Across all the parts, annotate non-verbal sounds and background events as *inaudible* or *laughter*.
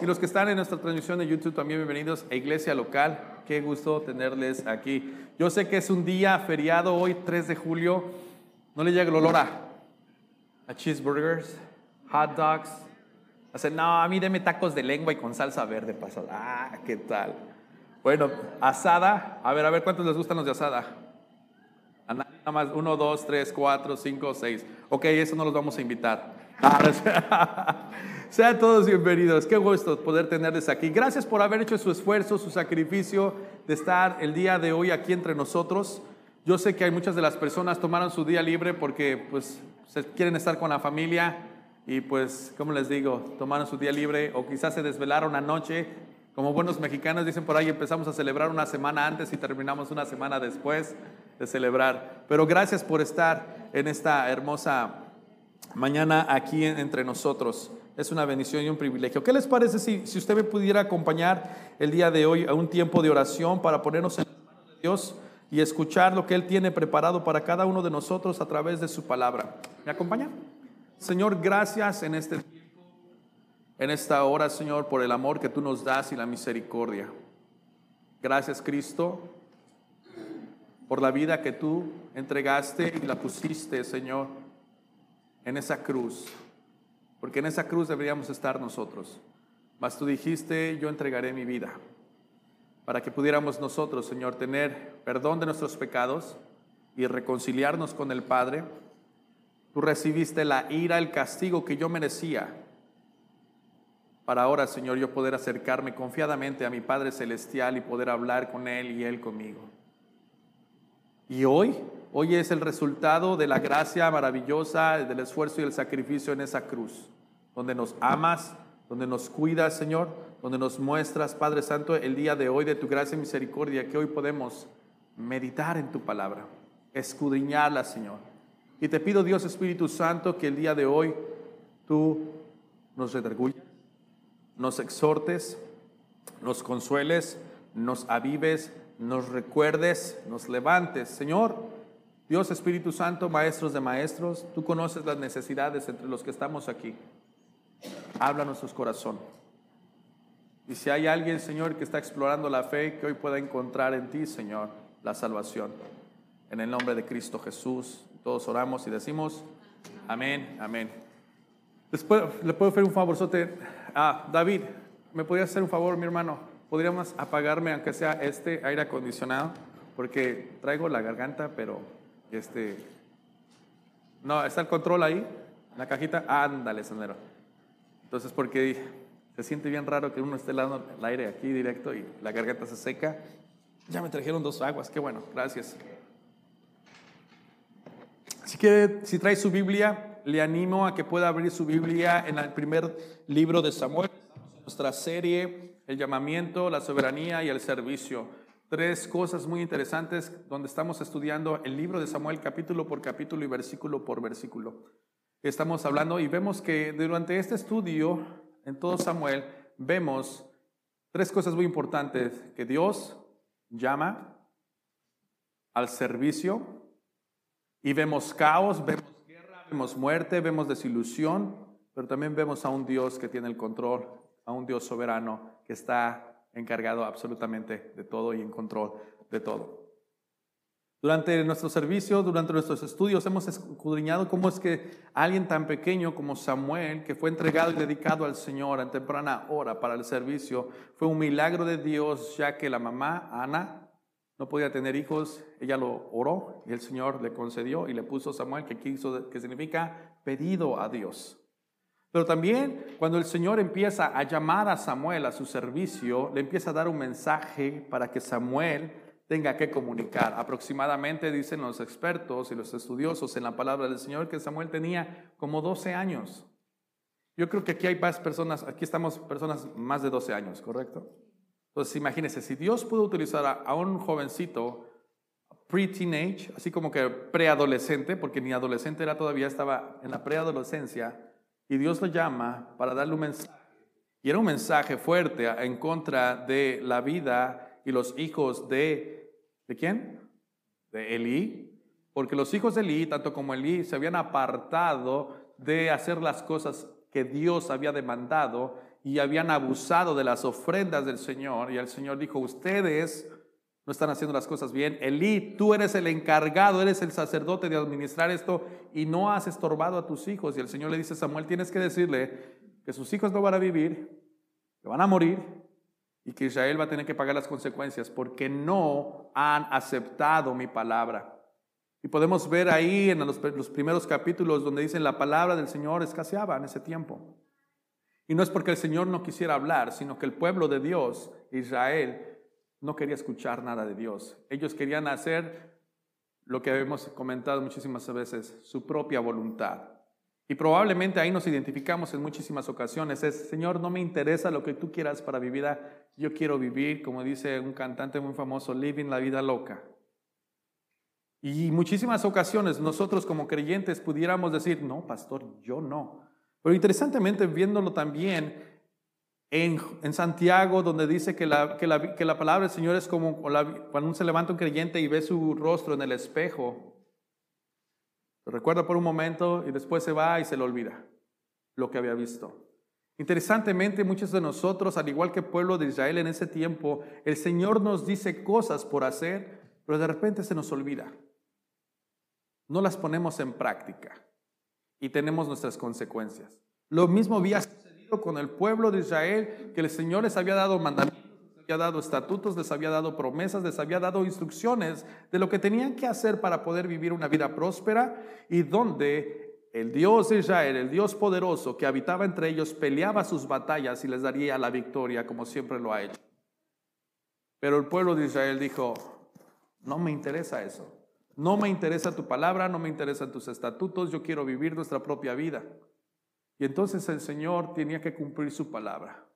Y los que están en nuestra transmisión de YouTube también bienvenidos a Iglesia Local. Qué gusto tenerles aquí. Yo sé que es un día feriado hoy, 3 de julio. No le llega el olor a, cheeseburgers, hot dogs. Hace, no, a mí deme tacos de lengua y con salsa verde pasado. Ah, ¿qué tal? Bueno, asada. A ver, a ver, ¿cuántos les gustan los de asada? Nada más, uno, dos, tres, cuatro, cinco, seis. Ok, eso no los vamos a invitar. *laughs* Sean todos bienvenidos. Qué gusto poder tenerles aquí. Gracias por haber hecho su esfuerzo, su sacrificio de estar el día de hoy aquí entre nosotros. Yo sé que hay muchas de las personas tomaron su día libre porque pues quieren estar con la familia y pues, como les digo, tomaron su día libre o quizás se desvelaron anoche. Como buenos mexicanos dicen por ahí, empezamos a celebrar una semana antes y terminamos una semana después de celebrar. Pero gracias por estar en esta hermosa mañana aquí entre nosotros. Es una bendición y un privilegio. ¿Qué les parece si, si usted me pudiera acompañar el día de hoy a un tiempo de oración para ponernos en las manos de Dios y escuchar lo que Él tiene preparado para cada uno de nosotros a través de su palabra? ¿Me acompaña? Señor, gracias en este tiempo, en esta hora, Señor, por el amor que tú nos das y la misericordia. Gracias, Cristo, por la vida que tú entregaste y la pusiste, Señor en esa cruz, porque en esa cruz deberíamos estar nosotros. Mas tú dijiste, yo entregaré mi vida, para que pudiéramos nosotros, Señor, tener perdón de nuestros pecados y reconciliarnos con el Padre. Tú recibiste la ira, el castigo que yo merecía, para ahora, Señor, yo poder acercarme confiadamente a mi Padre Celestial y poder hablar con Él y Él conmigo. Y hoy Hoy es el resultado de la gracia maravillosa, del esfuerzo y el sacrificio en esa cruz, donde nos amas, donde nos cuidas, Señor, donde nos muestras, Padre Santo, el día de hoy de tu gracia y misericordia, que hoy podemos meditar en tu palabra, escudriñarla, Señor. Y te pido, Dios Espíritu Santo, que el día de hoy tú nos redargullas, nos exhortes, nos consueles, nos avives, nos recuerdes, nos levantes, Señor Dios Espíritu Santo, maestros de maestros, tú conoces las necesidades entre los que estamos aquí. Habla nuestros corazones. Y si hay alguien, Señor, que está explorando la fe, que hoy pueda encontrar en ti, Señor, la salvación. En el nombre de Cristo Jesús, todos oramos y decimos, amén, amén. Después, ¿le puedo hacer un favor? Ah, David, ¿me podría hacer un favor, mi hermano? ¿Podríamos apagarme, aunque sea este aire acondicionado? Porque traigo la garganta, pero este, no, está el control ahí, en la cajita. Ándale, sonero. Entonces, porque se siente bien raro que uno esté dando el aire aquí directo y la garganta se seca. Ya me trajeron dos aguas, qué bueno, gracias. Así que si trae su Biblia, le animo a que pueda abrir su Biblia en el primer libro de Samuel, nuestra serie, el llamamiento, la soberanía y el servicio tres cosas muy interesantes donde estamos estudiando el libro de Samuel capítulo por capítulo y versículo por versículo. Estamos hablando y vemos que durante este estudio en todo Samuel vemos tres cosas muy importantes, que Dios llama al servicio y vemos caos, vemos guerra, vemos muerte, vemos desilusión, pero también vemos a un Dios que tiene el control, a un Dios soberano que está encargado absolutamente de todo y en control de todo. Durante nuestro servicio, durante nuestros estudios, hemos escudriñado cómo es que alguien tan pequeño como Samuel, que fue entregado y dedicado al Señor en temprana hora para el servicio, fue un milagro de Dios, ya que la mamá, Ana, no podía tener hijos, ella lo oró y el Señor le concedió y le puso Samuel, que, quiso, que significa pedido a Dios. Pero también cuando el Señor empieza a llamar a Samuel a su servicio, le empieza a dar un mensaje para que Samuel tenga que comunicar. Aproximadamente dicen los expertos y los estudiosos en la palabra del Señor que Samuel tenía como 12 años. Yo creo que aquí hay más personas, aquí estamos personas más de 12 años, ¿correcto? Entonces imagínense, si Dios pudo utilizar a, un jovencito pre-teenage, así como que preadolescente, porque ni adolescente era todavía, estaba en la preadolescencia, y Dios lo llama para darle un mensaje. Y era un mensaje fuerte en contra de la vida y los hijos de, ¿de quién? De Elí. Porque los hijos de Elí, tanto como Elí, se habían apartado de hacer las cosas que Dios había demandado y habían abusado de las ofrendas del Señor. Y el Señor dijo, ustedes no están haciendo las cosas bien. Elí, tú eres el encargado, eres el sacerdote de administrar esto y no has estorbado a tus hijos. Y el Señor le dice a Samuel, tienes que decirle que sus hijos no van a vivir, que van a morir y que Israel va a tener que pagar las consecuencias porque no han aceptado mi palabra. Y podemos ver ahí en los, primeros capítulos donde dicen la palabra del Señor escaseaba en ese tiempo. Y no es porque el Señor no quisiera hablar, sino que el pueblo de Dios, Israel, no quería escuchar nada de Dios. Ellos querían hacer lo que hemos comentado muchísimas veces, su propia voluntad. Y probablemente ahí nos identificamos en muchísimas ocasiones. Es, Señor, no me interesa lo que tú quieras para mi vida. Yo quiero vivir, como dice un cantante muy famoso, living la vida loca. Y muchísimas ocasiones nosotros como creyentes pudiéramos decir, no, pastor, yo no. Pero interesantemente, viéndolo también en, Santiago, donde dice que la, que, la, que la, palabra del Señor es como cuando se levanta un creyente y ve su rostro en el espejo. Lo recuerda por un momento y después se va y se le olvida lo que había visto. Interesantemente, muchos de nosotros, al igual que el pueblo de Israel en ese tiempo, el Señor nos dice cosas por hacer, pero de repente se nos olvida no las ponemos en práctica y tenemos nuestras consecuencias. Lo mismo sucedido con el pueblo de Israel, que el Señor les había dado mandamientos, les había dado estatutos, les había dado promesas, les había dado instrucciones de lo que tenían que hacer para poder vivir una vida próspera y donde el Dios de Israel, el Dios poderoso que habitaba entre ellos, peleaba sus batallas y les daría la victoria como siempre lo ha hecho. Pero el pueblo de Israel dijo, no me interesa eso. No me interesa tu palabra, no me interesan tus estatutos, yo quiero vivir nuestra propia vida. Y entonces el Señor tenía que cumplir su palabra.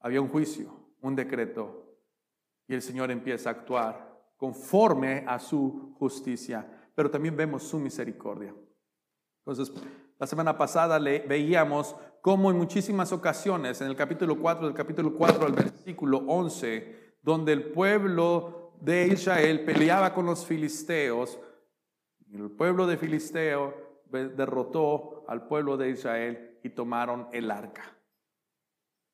Había un juicio, un decreto, y el Señor empieza a actuar conforme a su justicia, pero también vemos su misericordia. Entonces, la semana pasada le, veíamos cómo en muchísimas ocasiones, en el capítulo 4, del capítulo 4 al versículo 11, donde el pueblo de Israel peleaba con los filisteos. El pueblo de Filisteo derrotó al pueblo de Israel y tomaron el arca.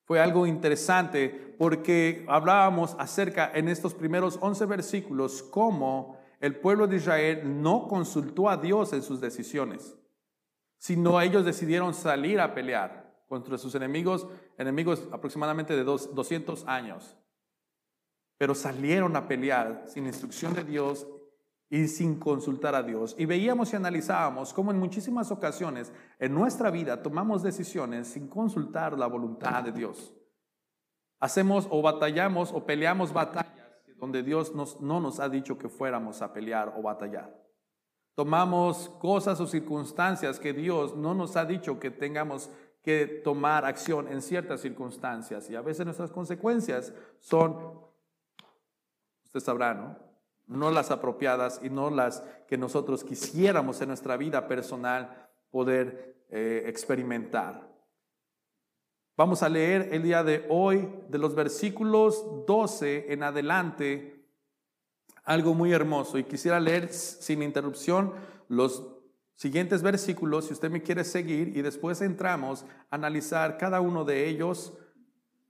Fue algo interesante porque hablábamos acerca en estos primeros 11 versículos cómo el pueblo de Israel no consultó a Dios en sus decisiones, sino ellos decidieron salir a pelear contra sus enemigos, enemigos aproximadamente de 200 años pero salieron a pelear sin instrucción de Dios y sin consultar a Dios. Y veíamos y analizábamos cómo en muchísimas ocasiones en nuestra vida tomamos decisiones sin consultar la voluntad de Dios. Hacemos o batallamos o peleamos batallas donde Dios no nos ha dicho que fuéramos a pelear o batallar. Tomamos cosas o circunstancias que Dios no nos ha dicho que tengamos que tomar acción en ciertas circunstancias y a veces nuestras consecuencias son Usted sabrá, ¿no? No las apropiadas y no las que nosotros quisiéramos en nuestra vida personal poder eh, experimentar. Vamos a leer el día de hoy de los versículos 12 en adelante algo muy hermoso y quisiera leer sin interrupción los siguientes versículos si usted me quiere seguir y después entramos a analizar cada uno de ellos,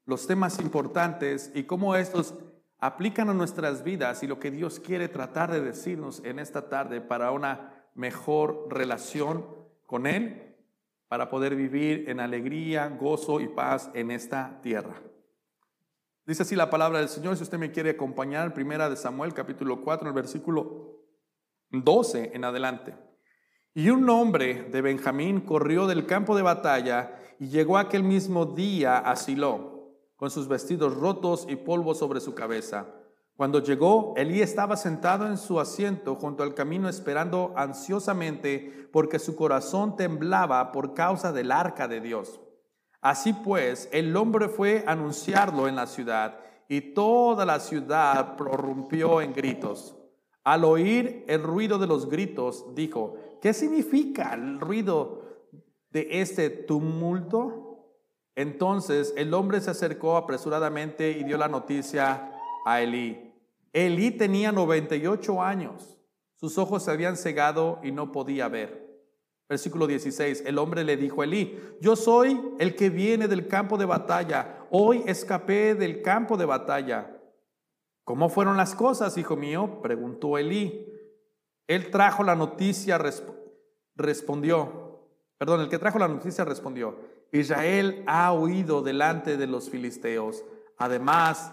los temas importantes y cómo estos aplican a nuestras vidas y lo que Dios quiere tratar de decirnos en esta tarde para una mejor relación con Él, para poder vivir en alegría, gozo y paz en esta tierra. Dice así la palabra del Señor, si usted me quiere acompañar, primera de Samuel capítulo 4, el versículo 12 en adelante. Y un hombre de Benjamín corrió del campo de batalla y llegó aquel mismo día a Silo con sus vestidos rotos y polvo sobre su cabeza. Cuando llegó, Elí estaba sentado en su asiento junto al camino esperando ansiosamente porque su corazón temblaba por causa del arca de Dios. Así pues, el hombre fue a anunciarlo en la ciudad y toda la ciudad prorrumpió en gritos. Al oír el ruido de los gritos, dijo, ¿qué significa el ruido de este tumulto? Entonces el hombre se acercó apresuradamente y dio la noticia a Elí. Elí tenía 98 años, sus ojos se habían cegado y no podía ver. Versículo 16, el hombre le dijo a Elí, yo soy el que viene del campo de batalla, hoy escapé del campo de batalla. ¿Cómo fueron las cosas, hijo mío? preguntó Elí. Él trajo la noticia, respondió, perdón, el que trajo la noticia respondió, Israel ha huido delante de los filisteos. Además,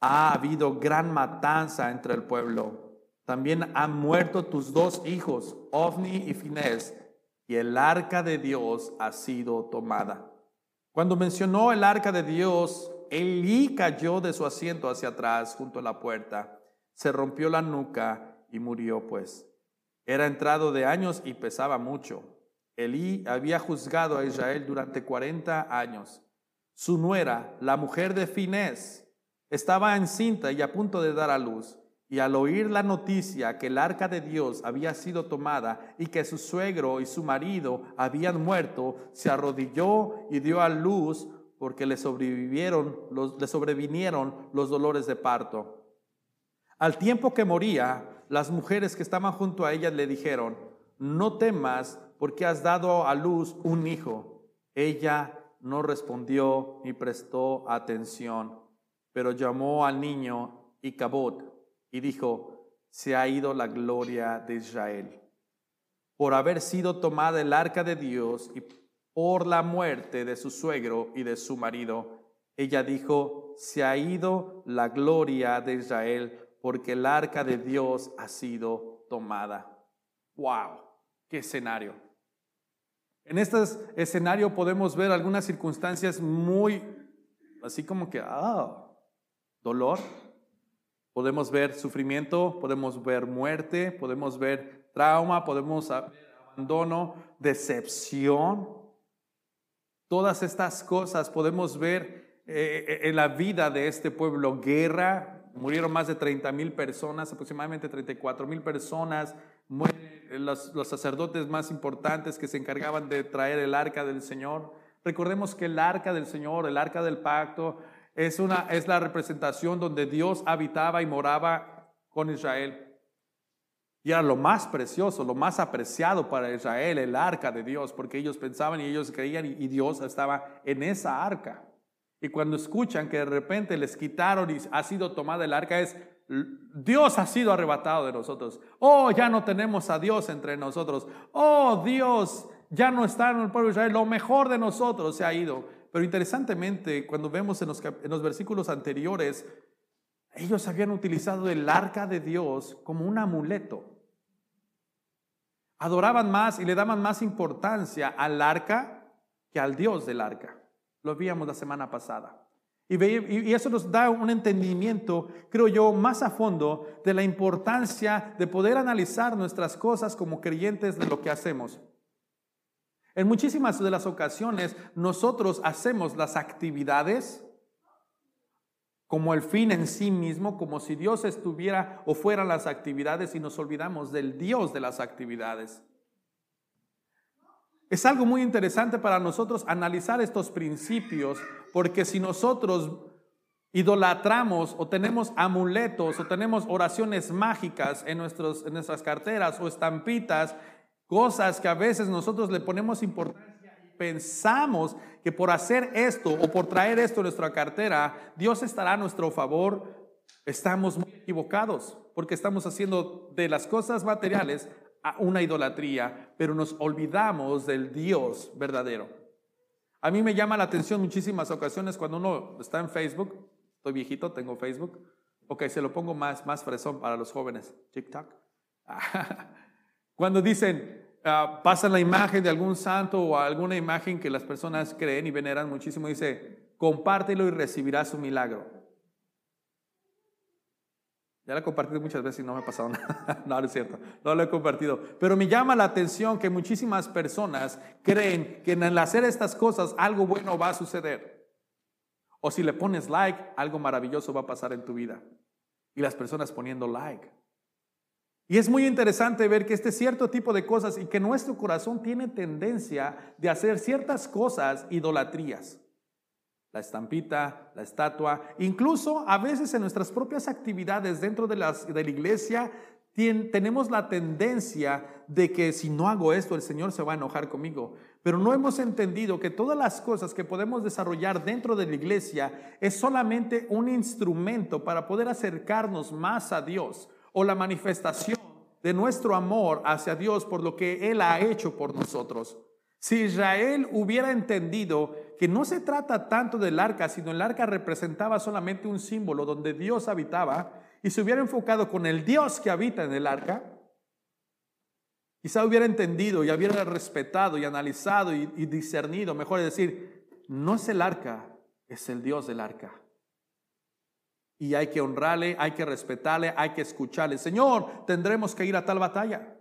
ha habido gran matanza entre el pueblo. También han muerto tus dos hijos, Ofni y Finés y el arca de Dios ha sido tomada. Cuando mencionó el arca de Dios, Elí cayó de su asiento hacia atrás junto a la puerta, se rompió la nuca y murió pues. Era entrado de años y pesaba mucho. Elí había juzgado a Israel durante 40 años. Su nuera, la mujer de Finés, estaba encinta y a punto de dar a luz. Y al oír la noticia que el arca de Dios había sido tomada y que su suegro y su marido habían muerto, se arrodilló y dio a luz porque le sobrevivieron, le sobrevinieron los dolores de parto. Al tiempo que moría, las mujeres que estaban junto a ella le dijeron, no temas porque has dado a luz un hijo. Ella no respondió ni prestó atención, pero llamó al niño Icabod y dijo, se ha ido la gloria de Israel. Por haber sido tomada el arca de Dios y por la muerte de su suegro y de su marido, ella dijo, se ha ido la gloria de Israel porque el arca de Dios ha sido tomada. ¡Wow! ¡Qué escenario! En este escenario podemos ver algunas circunstancias muy, así como que, ah, dolor, Podemos ver sufrimiento, podemos ver muerte, podemos ver trauma, podemos ver abandono, decepción. Todas estas cosas podemos ver eh, eh, en la vida de este pueblo. Guerra, murieron más de 30 mil personas, aproximadamente 34 mil personas. Los, los sacerdotes más importantes que se encargaban de traer el arca del Señor. Recordemos que el arca del Señor, el arca del pacto, es, una, es la representación donde Dios habitaba y moraba con Israel. Y era lo más precioso, lo más apreciado para Israel, el arca de Dios, porque ellos pensaban y ellos creían y, Dios estaba en esa arca. Y cuando escuchan que de repente les quitaron y ha sido tomada el arca, es Dios ha sido arrebatado de nosotros. Oh, ya no tenemos a Dios entre nosotros. Oh, Dios ya no está en el pueblo de Israel. Lo mejor de nosotros se ha ido. Pero interesantemente, cuando vemos en los, versículos anteriores, ellos habían utilizado el arca de Dios como un amuleto. Adoraban más y le daban más importancia al arca que al Dios del arca. Lo vimos la semana pasada. Y, y, eso nos da un entendimiento, creo yo, más a fondo de la importancia de poder analizar nuestras cosas como creyentes de lo que hacemos. En muchísimas de las ocasiones nosotros hacemos las actividades como el fin en sí mismo, como si Dios estuviera o fueran las actividades y nos olvidamos del Dios de las actividades. Es algo muy interesante para nosotros analizar estos principios, porque si nosotros idolatramos o tenemos amuletos o tenemos oraciones mágicas en, nuestros, en nuestras carteras o estampitas Cosas que a veces nosotros le ponemos importancia y pensamos que por hacer esto o por traer esto a nuestra cartera, Dios estará a nuestro favor. Estamos muy equivocados porque estamos haciendo de las cosas materiales una idolatría, pero nos olvidamos del Dios verdadero. A mí me llama la atención muchísimas ocasiones cuando uno está en Facebook, estoy viejito, tengo Facebook, ok, se lo pongo más, más fresón para los jóvenes, TikTok. *laughs* Cuando dicen, uh, pasan la imagen de algún santo o alguna imagen que las personas creen y veneran muchísimo, dice, compártelo y recibirás un milagro. Ya lo he compartido muchas veces y no me ha pasado *laughs* nada. no, no es cierto. No lo he compartido. Pero me llama la atención que muchísimas personas creen que en el hacer estas cosas algo bueno va a suceder. O si le pones like, algo maravilloso va a pasar en tu vida. Y las personas poniendo like. Y es muy interesante ver que este cierto tipo de cosas y que nuestro corazón tiene tendencia de hacer ciertas cosas idolatrías. La estampita, la estatua, incluso a veces en nuestras propias actividades dentro de, las, de la iglesia, tenemos la tendencia de que si no hago esto, el Señor se va a enojar conmigo. Pero no hemos entendido que todas las cosas que podemos desarrollar dentro de la iglesia es solamente un instrumento para poder acercarnos más a Dios o la manifestación de nuestro amor hacia Dios por lo que Él ha hecho por nosotros. Si Israel hubiera entendido que no se trata tanto del arca, sino el arca representaba solamente un símbolo donde Dios habitaba, y se hubiera enfocado con el Dios que habita en el arca, quizá hubiera entendido y hubiera respetado y analizado y, discernido, mejor decir, no es el arca, es el Dios del arca. Y hay que honrarle, hay que respetarle, hay que escucharle. Señor, tendremos que ir a tal batalla.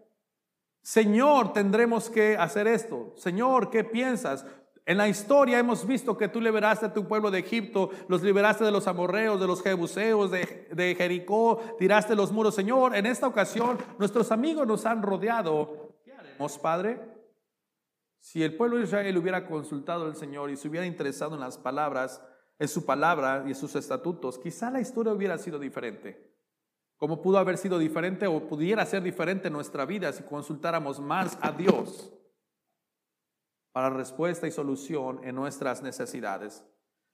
Señor, tendremos que hacer esto. Señor, ¿qué piensas? En la historia hemos visto que tú liberaste a tu pueblo de Egipto, los liberaste de los amorreos, de los jebuseos, de, Jericó, tiraste los muros. Señor, en esta ocasión nuestros amigos nos han rodeado. ¿Qué haremos, Padre? Si el pueblo de Israel hubiera consultado al Señor y se hubiera interesado en las palabras, en su palabra y en sus estatutos, quizá la historia hubiera sido diferente. ¿Cómo pudo haber sido diferente o pudiera ser diferente nuestra vida si consultáramos más a Dios para respuesta y solución en nuestras necesidades?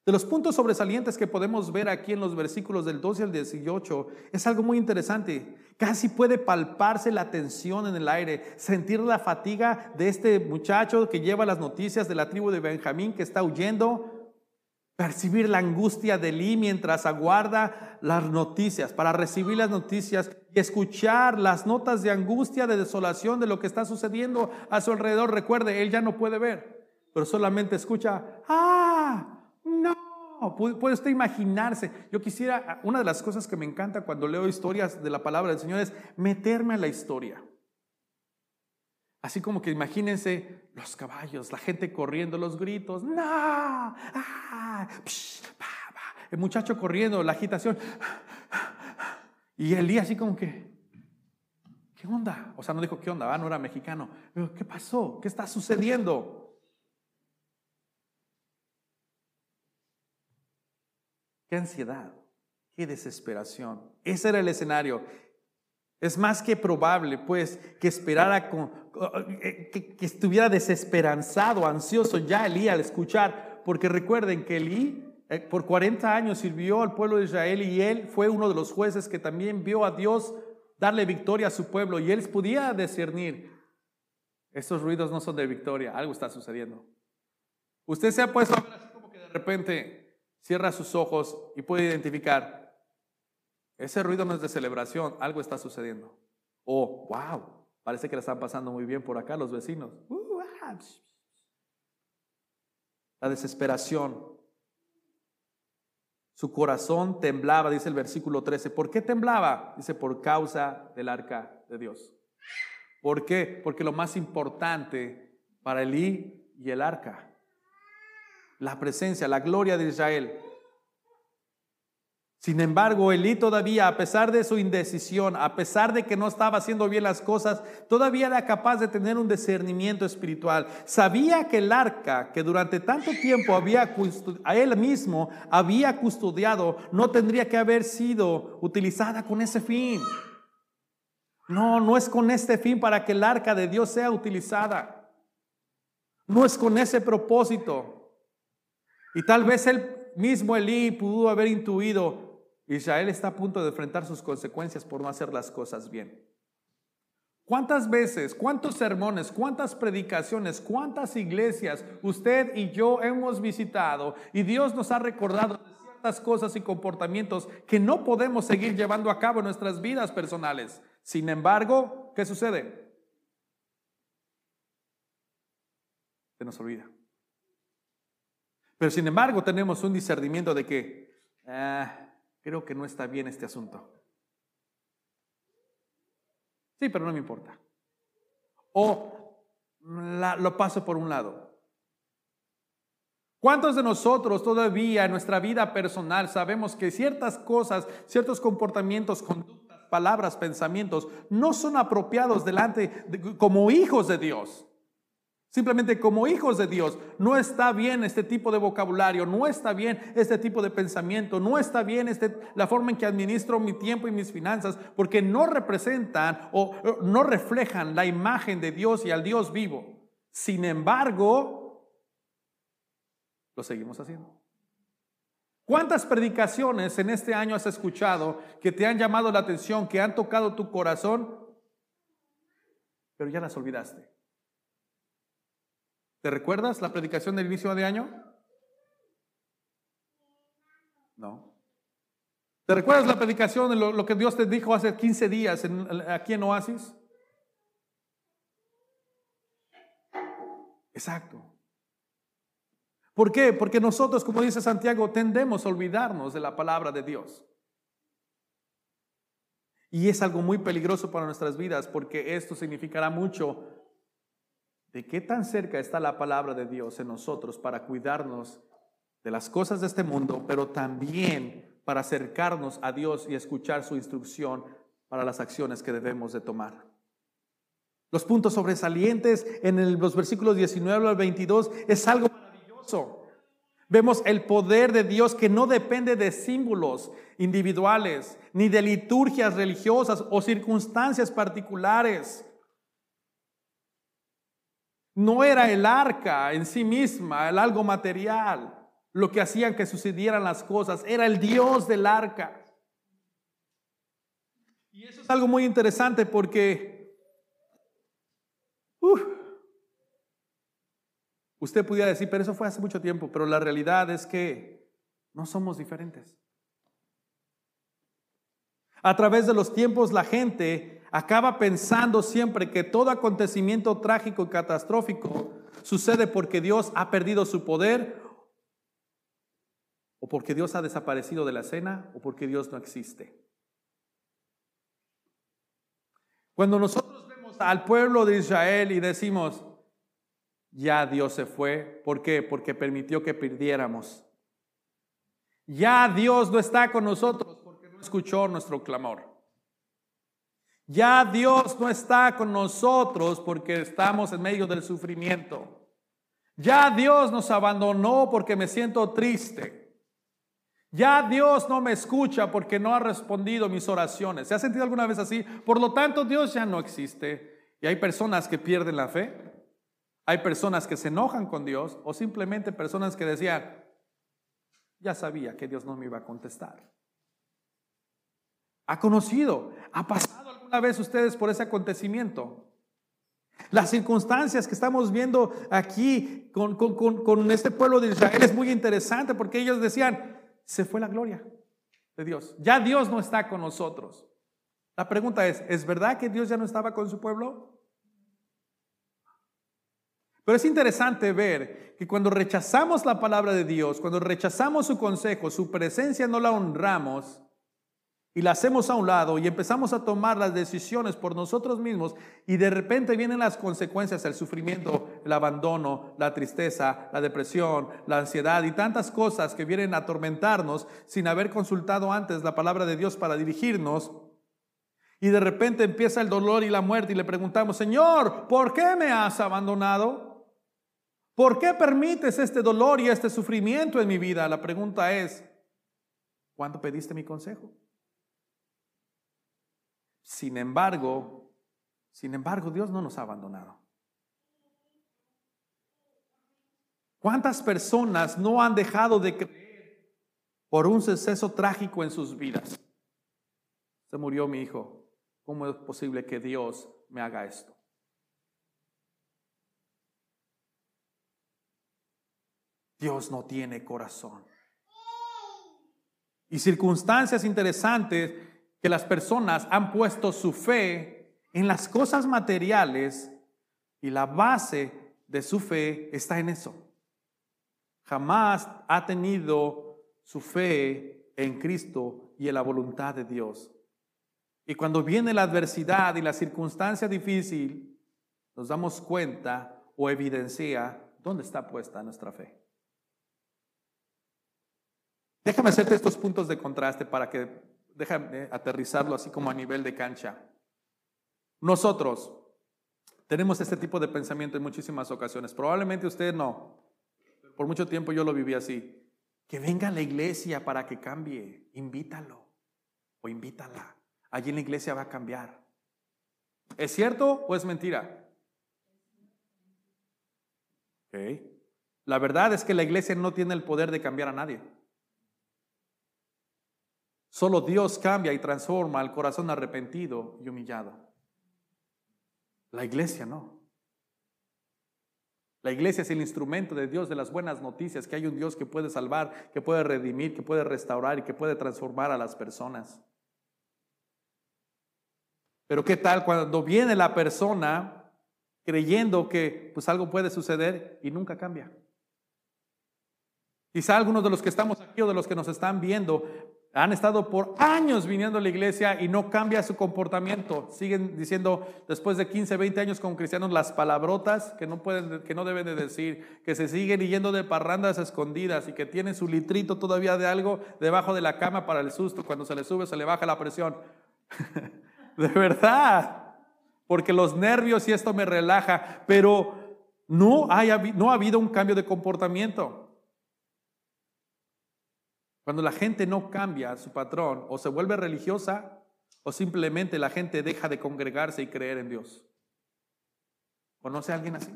De los puntos sobresalientes que podemos ver aquí en los versículos del 12 al 18, es algo muy interesante. Casi puede palparse la tensión en el aire, sentir la fatiga de este muchacho que lleva las noticias de la tribu de Benjamín que está huyendo percibir la angustia de Lee mientras aguarda las noticias, para recibir las noticias y escuchar las notas de angustia, de desolación de lo que está sucediendo a su alrededor. Recuerde, él ya no puede ver, pero solamente escucha, ah, no, puede usted imaginarse. Yo quisiera, una de las cosas que me encanta cuando leo historias de la palabra del Señor es meterme en la historia. Así como que imagínense los caballos, la gente corriendo, los gritos, ¡no! ¡Ah! El muchacho corriendo, la agitación. Y Elí así como que, ¿qué onda? O sea, no dijo qué onda, no era mexicano. ¿qué pasó? ¿Qué está sucediendo? Qué ansiedad, qué desesperación. Ese era el escenario. Es más que probable, pues, que esperara con, que, estuviera desesperanzado, ansioso ya Elí al escuchar, porque recuerden que Elí por 40 años sirvió al pueblo de Israel y él fue uno de los jueces que también vio a Dios darle victoria a su pueblo y él podía discernir, estos ruidos no son de victoria, algo está sucediendo. Usted se ha puesto a ver así como que de repente cierra sus ojos y puede identificar, ese ruido no es de celebración, algo está sucediendo. Oh, wow, parece que la están pasando muy bien por acá los vecinos. Uh, ah, la desesperación. Su corazón temblaba, dice el versículo 13. ¿Por qué temblaba? Dice, por causa del arca de Dios. ¿Por qué? Porque lo más importante para Elí y el arca, la presencia, la gloria de Israel, sin embargo, Elí todavía, a pesar de su indecisión, a pesar de que no estaba haciendo bien las cosas, todavía era capaz de tener un discernimiento espiritual. Sabía que el arca, que durante tanto tiempo había a él mismo había custodiado, no tendría que haber sido utilizada con ese fin. No, no es con este fin para que el arca de Dios sea utilizada. No es con ese propósito. Y tal vez él mismo Elí pudo haber intuido, Israel está a punto de enfrentar sus consecuencias por no hacer las cosas bien. ¿Cuántas veces, cuántos sermones, cuántas predicaciones, cuántas iglesias usted y yo hemos visitado y Dios nos ha recordado ciertas cosas y comportamientos que no podemos seguir llevando a cabo en nuestras vidas personales? Sin embargo, ¿qué sucede? Se nos olvida. Pero sin embargo tenemos un discernimiento de que ah, creo que no está bien este asunto. Sí, pero no me importa. O lo paso por un lado. ¿Cuántos de nosotros todavía en nuestra vida personal sabemos que ciertas cosas, ciertos comportamientos, conductas, palabras, pensamientos no son apropiados delante como hijos de Dios? Simplemente como hijos de Dios, no está bien este tipo de vocabulario, no está bien este tipo de pensamiento, no está bien este, la forma en que administro mi tiempo y mis finanzas, porque no representan o no reflejan la imagen de Dios y al Dios vivo. Sin embargo, lo seguimos haciendo. ¿Cuántas predicaciones en este año has escuchado que te han llamado la atención, que han tocado tu corazón, pero ya las olvidaste? ¿Te recuerdas la predicación del inicio de año? No. ¿Te recuerdas la predicación de lo, que Dios te dijo hace 15 días aquí en Oasis? Exacto. ¿Por qué? Porque nosotros, como dice Santiago, tendemos a olvidarnos de la palabra de Dios. Y es algo muy peligroso para nuestras vidas porque esto significará mucho de qué tan cerca está la palabra de Dios en nosotros para cuidarnos de las cosas de este mundo, pero también para acercarnos a Dios y escuchar su instrucción para las acciones que debemos de tomar. Los puntos sobresalientes en los versículos 19 al 22 es algo maravilloso. Vemos el poder de Dios que no depende de símbolos individuales, ni de liturgias religiosas o circunstancias particulares. No era el arca en sí misma, el algo material, lo que hacía que sucedieran las cosas, era el Dios del arca. Y eso es algo muy interesante porque usted pudiera decir, pero eso fue hace mucho tiempo, pero la realidad es que no somos diferentes. A través de los tiempos la gente acaba pensando siempre que todo acontecimiento trágico y catastrófico sucede porque Dios ha perdido su poder o porque Dios ha desaparecido de la escena o porque Dios no existe. Cuando nosotros vemos al pueblo de Israel y decimos, ya Dios se fue, ¿por qué? Porque permitió que perdiéramos. Ya Dios no está con nosotros porque no escuchó nuestro clamor. Ya Dios no está con nosotros porque estamos en medio del sufrimiento. Ya Dios nos abandonó porque me siento triste. Ya Dios no me escucha porque no ha respondido mis oraciones. ¿Se ha sentido alguna vez así? Por lo tanto, Dios ya no existe. Y hay personas que pierden la fe. Hay personas que se enojan con Dios o simplemente personas que decían, ya sabía que Dios no me iba a contestar. Ha conocido, ha pasado vez ustedes por ese acontecimiento? Las circunstancias que estamos viendo aquí con, con, este pueblo de Israel es muy interesante porque ellos decían, se fue la gloria de Dios. Ya Dios no está con nosotros. La pregunta es, ¿es verdad que Dios ya no estaba con su pueblo? Pero es interesante ver que cuando rechazamos la palabra de Dios, cuando rechazamos su consejo, su presencia no la honramos, y la hacemos a un lado y empezamos a tomar las decisiones por nosotros mismos y de repente vienen las consecuencias, el sufrimiento, el abandono, la tristeza, la depresión, la ansiedad y tantas cosas que vienen a atormentarnos sin haber consultado antes la palabra de Dios para dirigirnos. Y de repente empieza el dolor y la muerte y le preguntamos, Señor, ¿por qué me has abandonado? ¿Por qué permites este dolor y este sufrimiento en mi vida? La pregunta es, ¿cuándo pediste mi consejo? Sin embargo, sin embargo, Dios no nos ha abandonado. ¿Cuántas personas no han dejado de creer por un suceso trágico en sus vidas? Se murió mi hijo. ¿Cómo es posible que Dios me haga esto? Dios no tiene corazón. Y circunstancias interesantes que las personas han puesto su fe en las cosas materiales y la base de su fe está en eso. Jamás ha tenido su fe en Cristo y en la voluntad de Dios. Y cuando viene la adversidad y la circunstancia difícil, nos damos cuenta o evidencia dónde está puesta nuestra fe. Déjame hacerte estos puntos de contraste para que déjame aterrizarlo así como a nivel de cancha. Nosotros Tenemos este tipo de pensamiento en muchísimas ocasiones. Probablemente usted no. Por mucho tiempo yo lo viví así. Que venga a la iglesia para que cambie. Invítalo o invítala. Allí en la iglesia va a cambiar. ¿Es cierto o es mentira? La verdad es que la iglesia no tiene el poder de cambiar a nadie. Solo Dios cambia y transforma al corazón arrepentido y humillado. La iglesia no. La iglesia es el instrumento de Dios de las buenas noticias, que hay un Dios que puede salvar, que puede redimir, que puede restaurar y que puede transformar a las personas. Pero ¿qué tal cuando viene la persona creyendo que pues algo puede suceder y nunca cambia? Quizá algunos de los que estamos aquí o de los que nos están viendo han estado por años viniendo a la iglesia y no cambia su comportamiento. Siguen diciendo después de 15, 20 años como cristianos las palabrotas que no pueden que no deben de decir, que se siguen yendo de parrandas escondidas y que tienen su litrito todavía de algo debajo de la cama para el susto, cuando se le sube se le baja la presión. *laughs* de verdad. Porque los nervios y esto me relaja, pero no, hay, no ha habido un cambio de comportamiento. Cuando la gente no cambia su patrón o se vuelve religiosa o simplemente la gente deja de congregarse y creer en Dios. ¿Conoce a alguien así?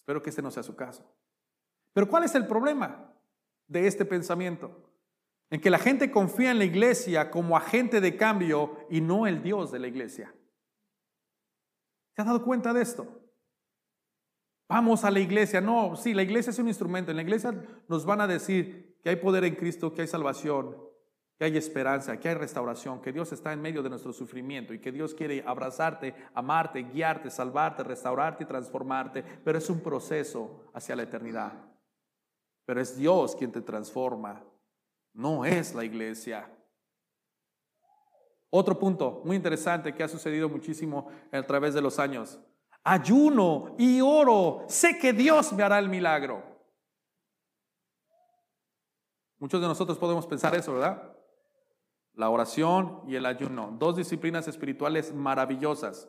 Espero que este no sea su caso. Pero ¿cuál es el problema de este pensamiento? En que la gente confía en la iglesia como agente de cambio y no el Dios de la iglesia. ¿Se ha dado cuenta de esto? Vamos a la iglesia. No, sí, la iglesia es un instrumento. En la iglesia nos van a decir que hay poder en Cristo, que hay salvación, que hay esperanza, que hay restauración, que Dios está en medio de nuestro sufrimiento y que Dios quiere abrazarte, amarte, guiarte, salvarte, restaurarte y transformarte. Pero es un proceso hacia la eternidad. Pero es Dios quien te transforma, no es la iglesia. Otro punto muy interesante que ha sucedido muchísimo a través de los años ayuno y oro, sé que Dios me hará el milagro. Muchos de nosotros podemos pensar eso, ¿verdad? La oración y el ayuno, dos disciplinas espirituales maravillosas.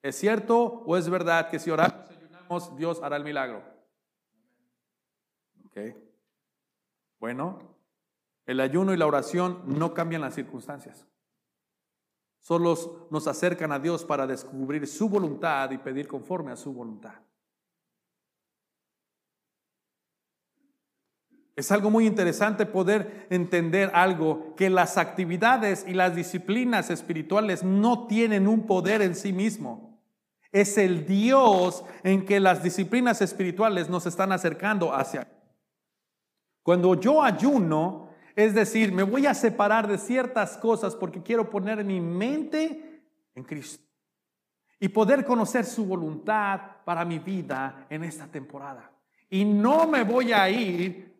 ¿Es cierto o es verdad que si oramos y ayunamos, Dios hará el milagro? Ok. Bueno, el ayuno y la oración no cambian las circunstancias. Solo nos acercan a Dios para descubrir su voluntad y pedir conforme a su voluntad. Es algo muy interesante poder entender algo, que las actividades y las disciplinas espirituales no tienen un poder en sí mismo. Es el Dios en que las disciplinas espirituales nos están acercando hacia. Cuando yo ayuno, es decir, me voy a separar de ciertas cosas porque quiero poner mi mente en Cristo y poder conocer su voluntad para mi vida en esta temporada. Y no me voy a ir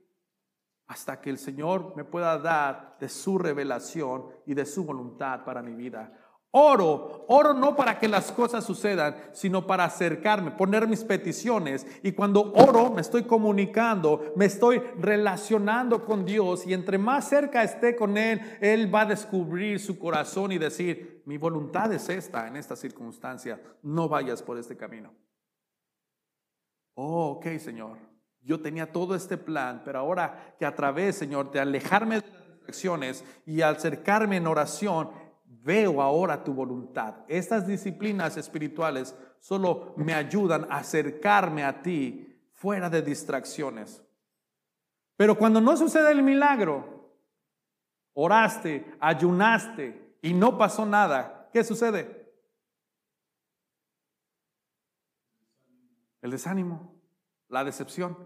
hasta que el Señor me pueda dar de su revelación y de su voluntad para mi vida. Oro, oro no para que las cosas sucedan, sino para acercarme, poner mis peticiones. Y cuando oro, me estoy comunicando, me estoy relacionando con Dios. Y entre más cerca esté con Él, Él va a descubrir su corazón y decir, mi voluntad es esta en esta circunstancia, no vayas por este camino. Oh, ok, Señor. Yo tenía todo este plan, pero ahora que a través, Señor, de alejarme de las distracciones y acercarme en oración, veo ahora tu voluntad. Estas disciplinas espirituales solo me ayudan a acercarme a ti fuera de distracciones. Pero cuando no sucede el milagro, oraste, ayunaste y no pasó nada, ¿qué sucede? El desánimo, la decepción.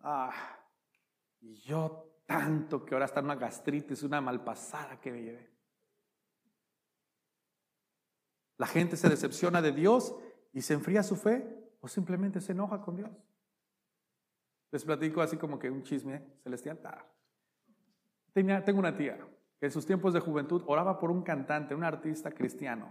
Ah, yo tanto que ahora está una gastritis, una malpasada que me llevé. La gente se decepciona de Dios y se enfría su fe o simplemente se enoja con Dios. Les platico así como que un chisme celestial. Ah. tengo una tía que en sus tiempos de juventud oraba por un cantante, un artista cristiano.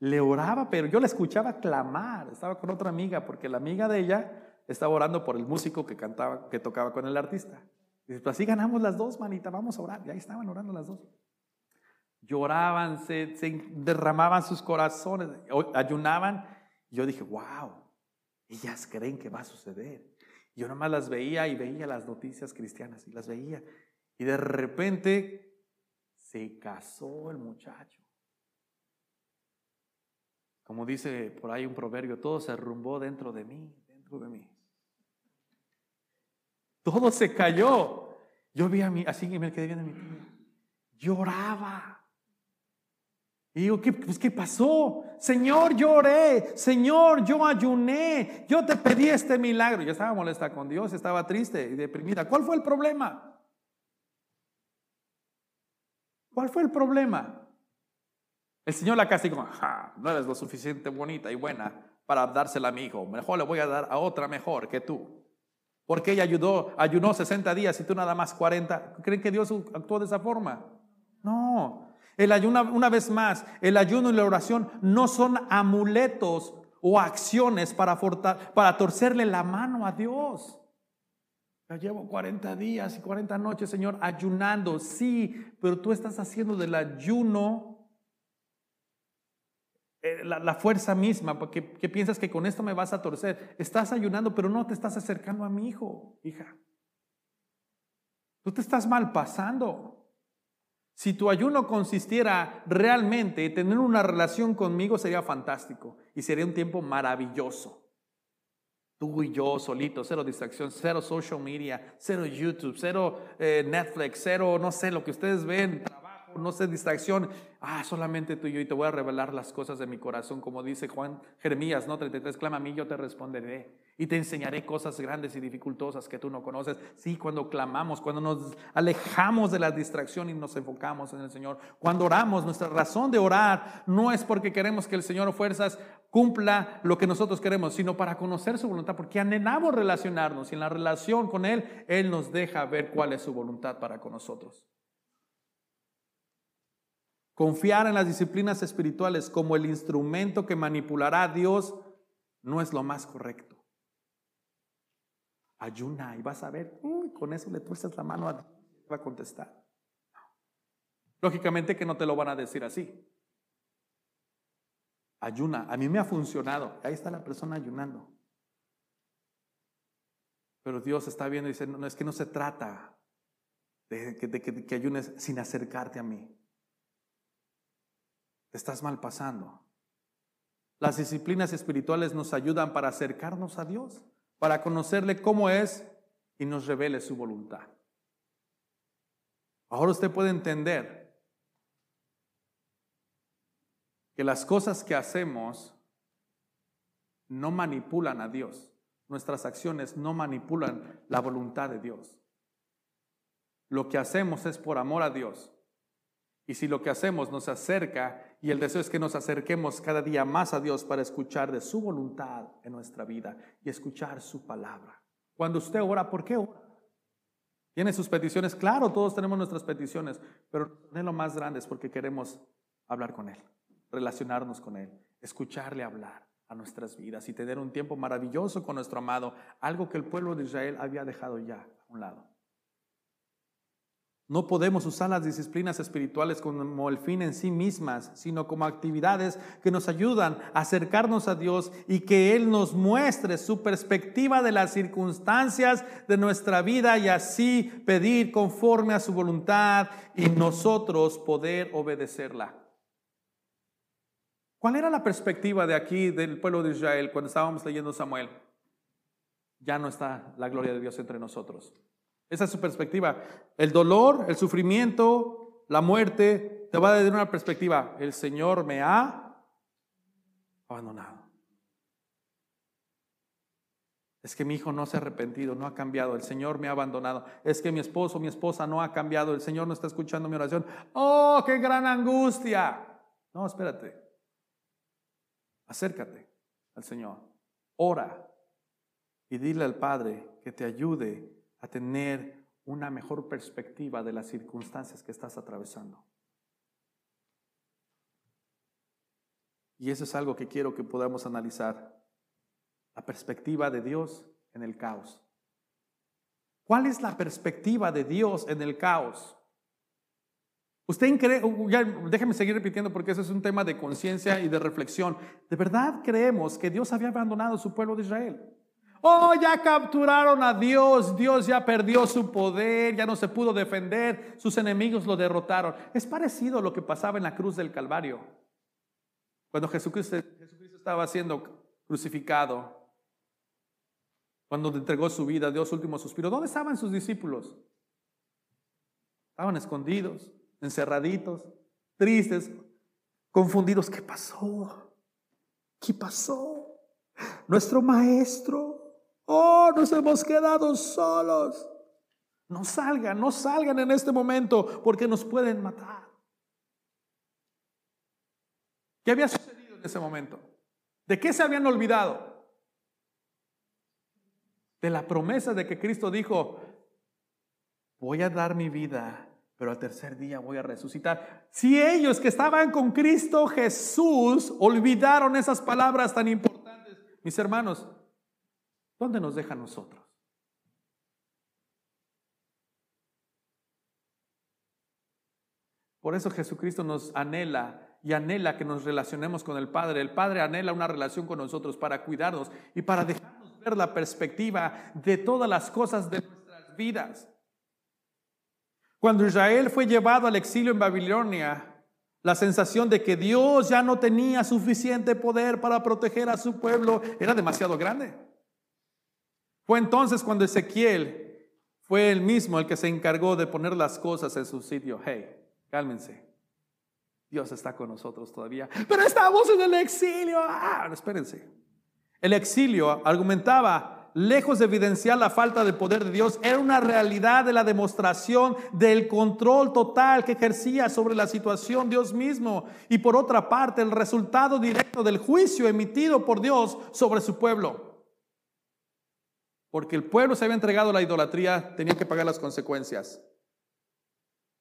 Le oraba, pero yo la escuchaba clamar. Estaba con otra amiga porque la amiga de ella estaba orando por el músico que cantaba, que tocaba con el artista. Y dice, pues así ganamos las dos, manita, vamos a orar. Y ahí estaban orando las dos. lloraban, se, derramaban sus corazones, ayunaban. Yo dije, wow, ellas creen que va a suceder. Yo nomás las veía y veía las noticias cristianas y las veía. Y de repente se casó el muchacho. Como dice por ahí un proverbio, todo se arrumbó dentro de mí, dentro de mí. Todo se cayó. Yo vi a mí, así que me quedé viendo a mi tía. Lloraba. Y digo, ¿qué, pues, ¿qué pasó? Señor, lloré. Señor, yo ayuné. Yo te pedí este milagro. Yo estaba molesta con Dios, estaba triste y deprimida. ¿Cuál fue el problema? ¿Cuál fue el problema? El Señor la castigó. no eres lo suficiente bonita y buena para dársela a mi hijo. Mejor le voy a dar a otra mejor que tú. Porque ella ayudó, ayunó 60 días y tú nada más 40. ¿Creen que Dios actuó de esa forma? No. El ayuno, una vez más, el ayuno y la oración no son amuletos o acciones para, para torcerle la mano a Dios. Ya llevo 40 días y 40 noches, Señor, ayunando. Sí, pero tú estás haciendo del ayuno eh, la, fuerza misma, porque que piensas que con esto me vas a torcer. Estás ayunando, pero no te estás acercando a mi hijo, hija. Tú te estás mal pasando. Si tu ayuno consistiera realmente en tener una relación conmigo, sería fantástico y sería un tiempo maravilloso. Tú y yo solitos, cero distracción, cero social media, cero YouTube, cero eh, Netflix, cero, no sé, lo que ustedes ven, no sé, distracción ah, solamente tú y yo, y te voy a revelar las cosas de mi corazón, como dice Juan Jeremías, ¿no? 33, clama a mí, yo te responderé. Y te enseñaré cosas grandes y dificultosas que tú no conoces. Sí, cuando clamamos, cuando nos alejamos de la distracción y nos enfocamos en el Señor. Cuando oramos, nuestra razón de orar no es porque queremos que el Señor fuerzas cumpla lo que nosotros queremos, sino para conocer su voluntad, porque anhelamos relacionarnos y en la relación con Él, Él nos deja ver cuál es su voluntad para con nosotros. Confiar en las disciplinas espirituales como el instrumento que manipulará a Dios no es lo más correcto. Ayuna y vas a ver, con eso le tuerces la mano a Dios, va a contestar. Lógicamente que no te lo van a decir así. Ayuna, a mí me ha funcionado. Ahí está la persona ayunando. Pero Dios está viendo y dice, no, es que no se trata de, de que ayunes sin acercarte a mí estás mal pasando. Las disciplinas espirituales nos ayudan para acercarnos a Dios, para conocerle cómo es y nos revele su voluntad. Ahora usted puede entender que las cosas que hacemos no manipulan a Dios. Nuestras acciones no manipulan la voluntad de Dios. Lo que hacemos es por amor a Dios. Y si lo que hacemos nos acerca y el deseo es que nos acerquemos cada día más a Dios para escuchar de su voluntad en nuestra vida y escuchar su palabra. Cuando usted ora, ¿por qué ora? ¿Tiene sus peticiones? Claro, todos tenemos nuestras peticiones, pero de lo más grande es porque queremos hablar con Él, relacionarnos con Él, escucharle hablar a nuestras vidas y tener un tiempo maravilloso con nuestro amado, algo que el pueblo de Israel había dejado ya a un lado. No podemos usar las disciplinas espirituales como el fin en sí mismas, sino como actividades que nos ayudan a acercarnos a Dios y que Él nos muestre su perspectiva de las circunstancias de nuestra vida y así pedir conforme a su voluntad y nosotros poder obedecerla. ¿Cuál era la perspectiva de aquí del pueblo de Israel cuando estábamos leyendo Samuel? Ya no está la gloria de Dios entre nosotros. Esa es su perspectiva. El dolor, el sufrimiento, la muerte, te va a dar una perspectiva. El Señor me ha abandonado. Es que mi hijo no se ha arrepentido, no ha cambiado. El Señor me ha abandonado. Es que mi esposo, mi esposa no ha cambiado. El Señor no está escuchando mi oración. ¡Oh, qué gran angustia! No, espérate. Acércate al Señor. Ora y dile al Padre que te ayude a tener una mejor perspectiva de las circunstancias que estás atravesando. Y eso es algo que quiero que podamos analizar. La perspectiva de Dios en el caos. ¿Cuál es la perspectiva de Dios en el caos? Usted cree, ya, déjeme seguir repitiendo porque ese es un tema de conciencia y de reflexión. ¿De verdad creemos que Dios había abandonado a su pueblo de Israel? Oh, ya capturaron a Dios, Dios ya perdió su poder, ya no se pudo defender, sus enemigos lo derrotaron. Es parecido a lo que pasaba en la cruz del Calvario, cuando Jesucristo, estaba siendo crucificado, cuando entregó su vida, dio su último suspiro. ¿Dónde estaban sus discípulos? Estaban escondidos encerraditos, tristes, confundidos. ¿Qué pasó? ¿Qué pasó? Nuestro maestro. Oh, nos hemos quedado solos. No salgan, no salgan en este momento porque nos pueden matar. ¿Qué había sucedido en ese momento? ¿De qué se habían olvidado? De la promesa de que Cristo dijo, voy a dar mi vida pero al tercer día voy a resucitar. Si ellos que estaban con Cristo Jesús olvidaron esas palabras tan importantes, mis hermanos, ¿dónde nos deja nosotros? Por eso Jesucristo nos anhela y anhela que nos relacionemos con el Padre. El Padre anhela una relación con nosotros para cuidarnos y para dejarnos ver la perspectiva de todas las cosas de nuestras vidas. Cuando Israel fue llevado al exilio en Babilonia, la sensación de que Dios ya no tenía suficiente poder para proteger a su pueblo era demasiado grande. Fue entonces cuando Ezequiel fue el mismo el que se encargó de poner las cosas en su sitio. Hey, cálmense. Dios está con nosotros todavía. Pero estamos en el exilio. Ah, espérense. El exilio argumentaba lejos de evidenciar la falta de poder de Dios, era una realidad de la demostración del control total que ejercía sobre la situación Dios mismo. Y por otra parte, el resultado directo del juicio emitido por Dios sobre su pueblo. Porque el pueblo se había entregado a la idolatría, tenía que pagar las consecuencias.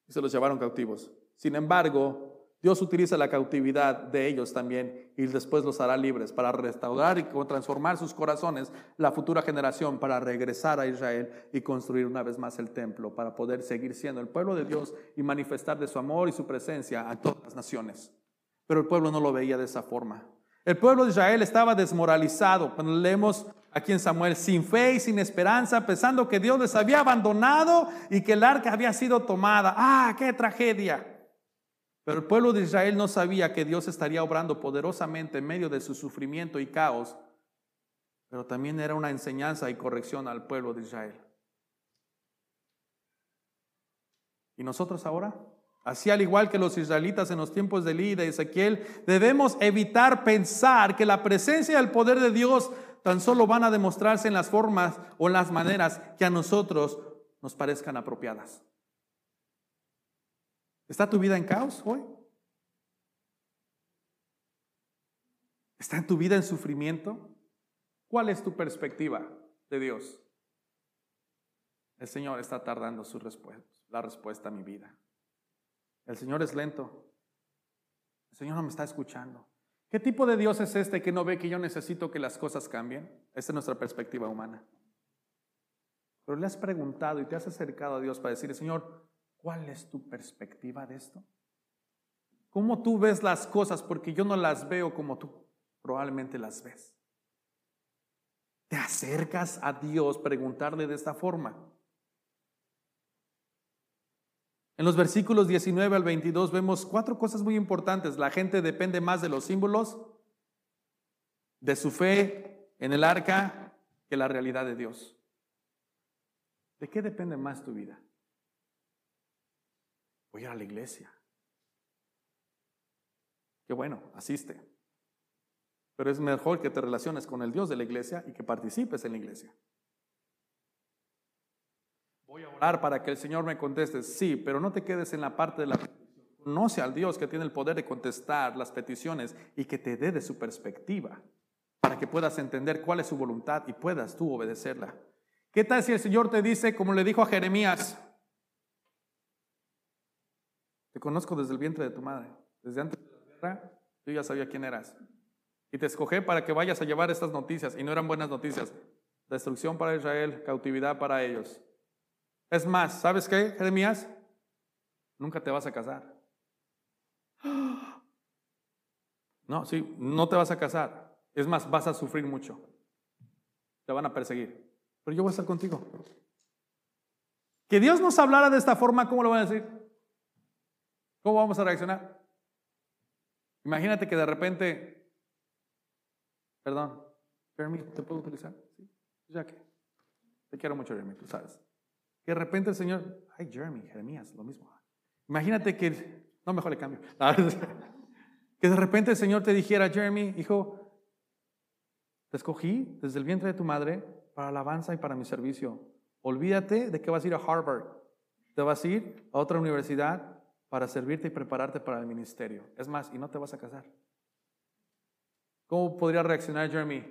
Y se los llevaron cautivos. Sin embargo, Dios utiliza la cautividad de ellos también y después los hará libres para restaurar y transformar sus corazones, la futura generación, para regresar a Israel y construir una vez más el templo, para poder seguir siendo el pueblo de Dios y manifestar de su amor y su presencia a todas las naciones. Pero el pueblo no lo veía de esa forma. El pueblo de Israel estaba desmoralizado. Cuando leemos aquí en Samuel, sin fe y sin esperanza, pensando que Dios les había abandonado y que el arca había sido tomada. ¡Ah, qué tragedia! Pero el pueblo de Israel no sabía que Dios estaría obrando poderosamente en medio de su sufrimiento y caos, pero también era una enseñanza y corrección al pueblo de Israel. ¿Y nosotros ahora? Así al igual que los israelitas en los tiempos de Elí y de Ezequiel, debemos evitar pensar que la presencia y el poder de Dios tan solo van a demostrarse en las formas o en las maneras que a nosotros nos parezcan apropiadas. ¿Está tu vida en caos hoy? ¿Está en tu vida en sufrimiento? ¿Cuál es tu perspectiva de Dios? El Señor está tardando su respuesta, la respuesta a mi vida. El Señor es lento. El Señor no me está escuchando. ¿Qué tipo de Dios es este que no ve que yo necesito que las cosas cambien? Esa es nuestra perspectiva humana. Pero le has preguntado y te has acercado a Dios para decirle, Señor, ¿Cuál es tu perspectiva de esto? ¿Cómo tú ves las cosas? Porque yo no las veo como tú probablemente las ves. Te acercas a Dios preguntarle de esta forma. En los versículos 19 al 22 vemos cuatro cosas muy importantes. La gente depende más de los símbolos, de su fe en el arca, que la realidad de Dios. ¿De qué depende más tu vida? Voy a a la iglesia. Qué bueno, asiste. Pero es mejor que te relaciones con el Dios de la iglesia y que participes en la iglesia. Voy a orar para que el Señor me conteste. Sí, pero no te quedes en la parte de la Conoce al Dios que tiene el poder de contestar las peticiones y que te dé de su perspectiva para que puedas entender cuál es su voluntad y puedas tú obedecerla. ¿Qué tal si el Señor te dice, como le dijo a Jeremías, te conozco desde el vientre de tu madre. Desde antes de la guerra, yo ya sabía quién eras. Y te escogí para que vayas a llevar estas noticias. Y no eran buenas noticias. Destrucción para Israel, cautividad para ellos. Es más, ¿sabes qué, Jeremías? Nunca te vas a casar. *gasps* No, sí, no te vas a casar. Es más, vas a sufrir mucho. Te van a perseguir. Pero yo voy a estar contigo. Que Dios nos hablara de esta forma, ¿cómo lo van a decir? ¿Cómo vamos a reaccionar? Imagínate que de repente, perdón, Jeremy, ¿te puedo utilizar? Sí, ya que. Te quiero mucho, Jeremy, tú sabes. De repente el Señor, ay, Jeremy, Jeremías, lo mismo. Imagínate que, no, mejor le cambio. *laughs* Que de repente el Señor te dijera, Jeremy, hijo, te escogí desde el vientre de tu madre para alabanza y para mi servicio. Olvídate de que vas a ir a Harvard. Te vas a ir a otra universidad para servirte y prepararte para el ministerio. Es más, y no te vas a casar. ¿Cómo podría reaccionar Jeremy?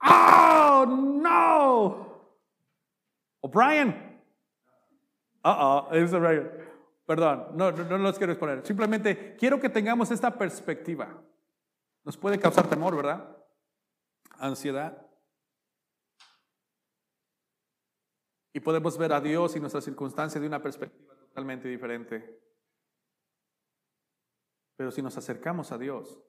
¡Oh, no! O'Brien. Uh oh, Brian. Perdón, no, no, no los quiero exponer. Simplemente quiero que tengamos esta perspectiva. Nos puede causar temor, ¿verdad? Ansiedad. Y podemos ver a Dios y nuestras circunstancias de una perspectiva totalmente diferente. Pero si nos acercamos a Dios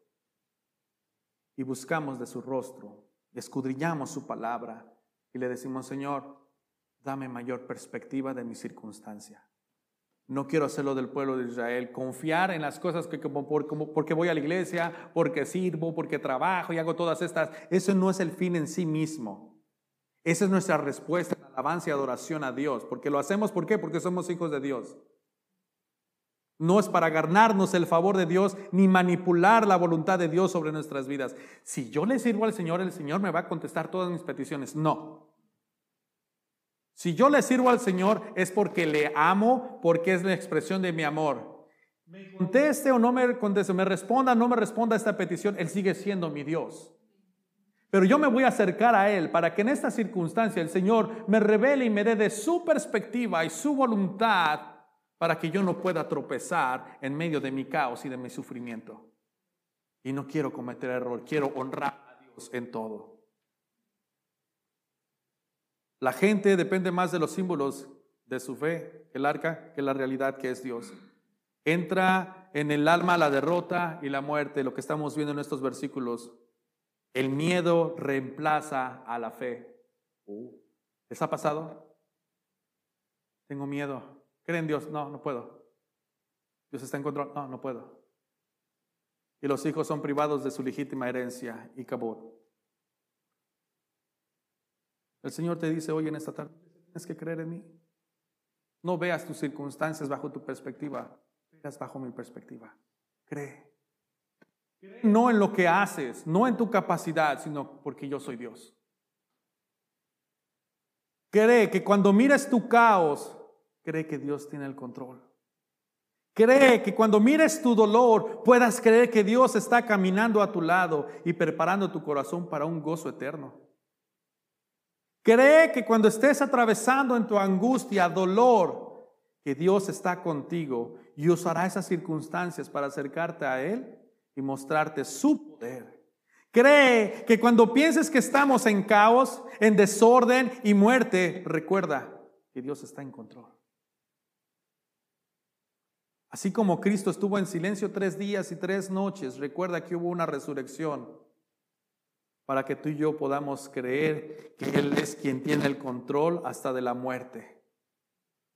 y buscamos de su rostro, escudriñamos su palabra y le decimos, Señor, dame mayor perspectiva de mi circunstancia. No quiero hacerlo del pueblo de Israel, confiar en las cosas que como, porque voy a la iglesia, porque sirvo, porque trabajo y hago todas estas. Eso no es el fin en sí mismo. Esa es nuestra respuesta, alabanza y adoración a Dios. Porque lo hacemos, ¿por qué? Porque somos hijos de Dios. No es para ganarnos el favor de Dios ni manipular la voluntad de Dios sobre nuestras vidas. Si yo le sirvo al Señor, el Señor me va a contestar todas mis peticiones. No. Si yo le sirvo al Señor es porque le amo, porque es la expresión de mi amor. Me conteste o no me conteste, me responda o no me responda esta petición, Él sigue siendo mi Dios. Pero yo me voy a acercar a Él para que en esta circunstancia el Señor me revele y me dé de su perspectiva y su voluntad para que yo no pueda tropezar en medio de mi caos y de mi sufrimiento. Y no quiero cometer error, quiero honrar a Dios en todo. La gente depende más de los símbolos de su fe, el arca, que la realidad que es Dios. Entra en el alma la derrota y la muerte, lo que estamos viendo en estos versículos. El miedo reemplaza a la fe. Uh, ¿Les ha pasado? Tengo miedo. ¿Creen en Dios? No, no puedo. Dios está en control. No, no puedo. Y los hijos son privados de su legítima herencia y cabot. El Señor te dice hoy en esta tarde, tienes que creer en mí. No veas tus circunstancias bajo tu perspectiva, veas bajo mi perspectiva. Cree. No en lo que haces, no en tu capacidad, sino porque yo soy Dios. Cree que cuando mires tu caos, cree que Dios tiene el control. Cree que cuando mires tu dolor puedas creer que Dios está caminando a tu lado y preparando tu corazón para un gozo eterno. Cree que cuando estés atravesando en tu angustia, dolor, que Dios está contigo y usará esas circunstancias para acercarte a Él y mostrarte su poder. Cree que cuando pienses que estamos en caos, en desorden y muerte, recuerda que Dios está en control. Así como Cristo estuvo en silencio tres días y tres noches, recuerda que hubo una resurrección para que tú y yo podamos creer que Él es quien tiene el control hasta de la muerte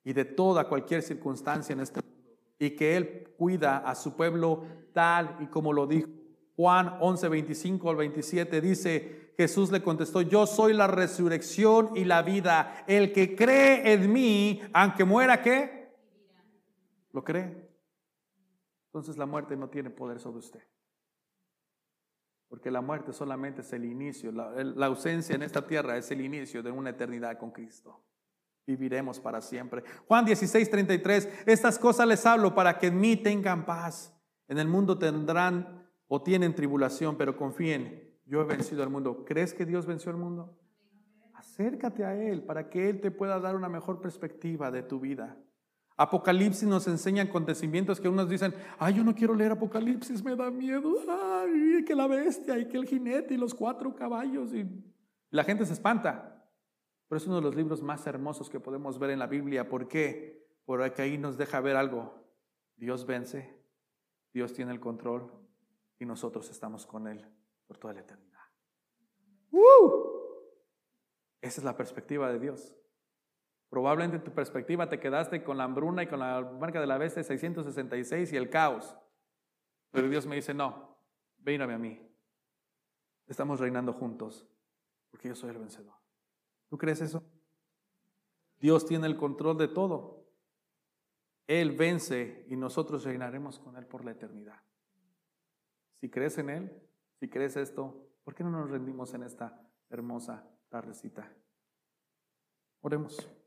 y de toda cualquier circunstancia en este mundo, y que Él cuida a su pueblo tal y como lo dijo. Juan 11, 25 al 27 dice, Jesús le contestó, yo soy la resurrección y la vida. El que cree en mí, aunque muera, ¿qué? ¿Lo cree? Entonces la muerte no tiene poder sobre usted. Porque la muerte solamente es el inicio, la, ausencia en esta tierra es el inicio de una eternidad con Cristo. Viviremos para siempre. Juan 16, 33, estas cosas les hablo para que en mí tengan paz. En el mundo tendrán o tienen tribulación, pero confíen, yo he vencido al mundo. ¿Crees que Dios venció al mundo? Acércate a Él para que Él te pueda dar una mejor perspectiva de tu vida. Apocalipsis nos enseña acontecimientos que unos dicen, ay, yo no quiero leer Apocalipsis, me da miedo, ay, que la bestia y que el jinete y los cuatro caballos. Y la gente se espanta. Pero es uno de los libros más hermosos que podemos ver en la Biblia. ¿Por qué? Porque ahí nos deja ver algo. Dios vence, Dios tiene el control y nosotros estamos con Él por toda la eternidad. ¡Uh! Esa es la perspectiva de Dios. Probablemente en tu perspectiva te quedaste con la hambruna y con la marca de la bestia 666 y el caos. Pero Dios me dice, no, véname a mí. Estamos reinando juntos porque yo soy el vencedor. ¿Tú crees eso? Dios tiene el control de todo. Él vence y nosotros reinaremos con Él por la eternidad. Si crees en Él, si crees esto, ¿por qué no nos rendimos en esta hermosa tardecita? Oremos.